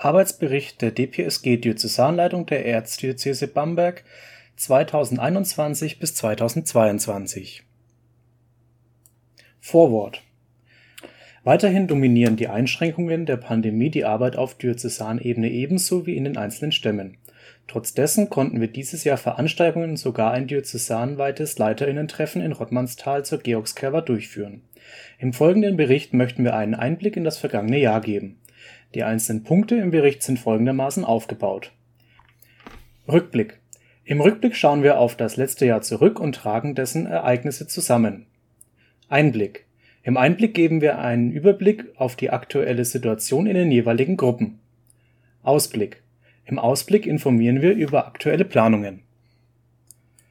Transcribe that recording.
Arbeitsbericht der DPSG Diözesanleitung der Erzdiözese Bamberg 2021 bis 2022 Vorwort Weiterhin dominieren die Einschränkungen der Pandemie die Arbeit auf Diözesanebene ebenso wie in den einzelnen Stämmen. Trotz dessen konnten wir dieses Jahr Veranstaltungen sogar ein diözesanweites Leiterinnentreffen in Rottmannsthal zur Georgskerwa durchführen. Im folgenden Bericht möchten wir einen Einblick in das vergangene Jahr geben. Die einzelnen Punkte im Bericht sind folgendermaßen aufgebaut: Rückblick. Im Rückblick schauen wir auf das letzte Jahr zurück und tragen dessen Ereignisse zusammen. Einblick. Im Einblick geben wir einen Überblick auf die aktuelle Situation in den jeweiligen Gruppen. Ausblick. Im Ausblick informieren wir über aktuelle Planungen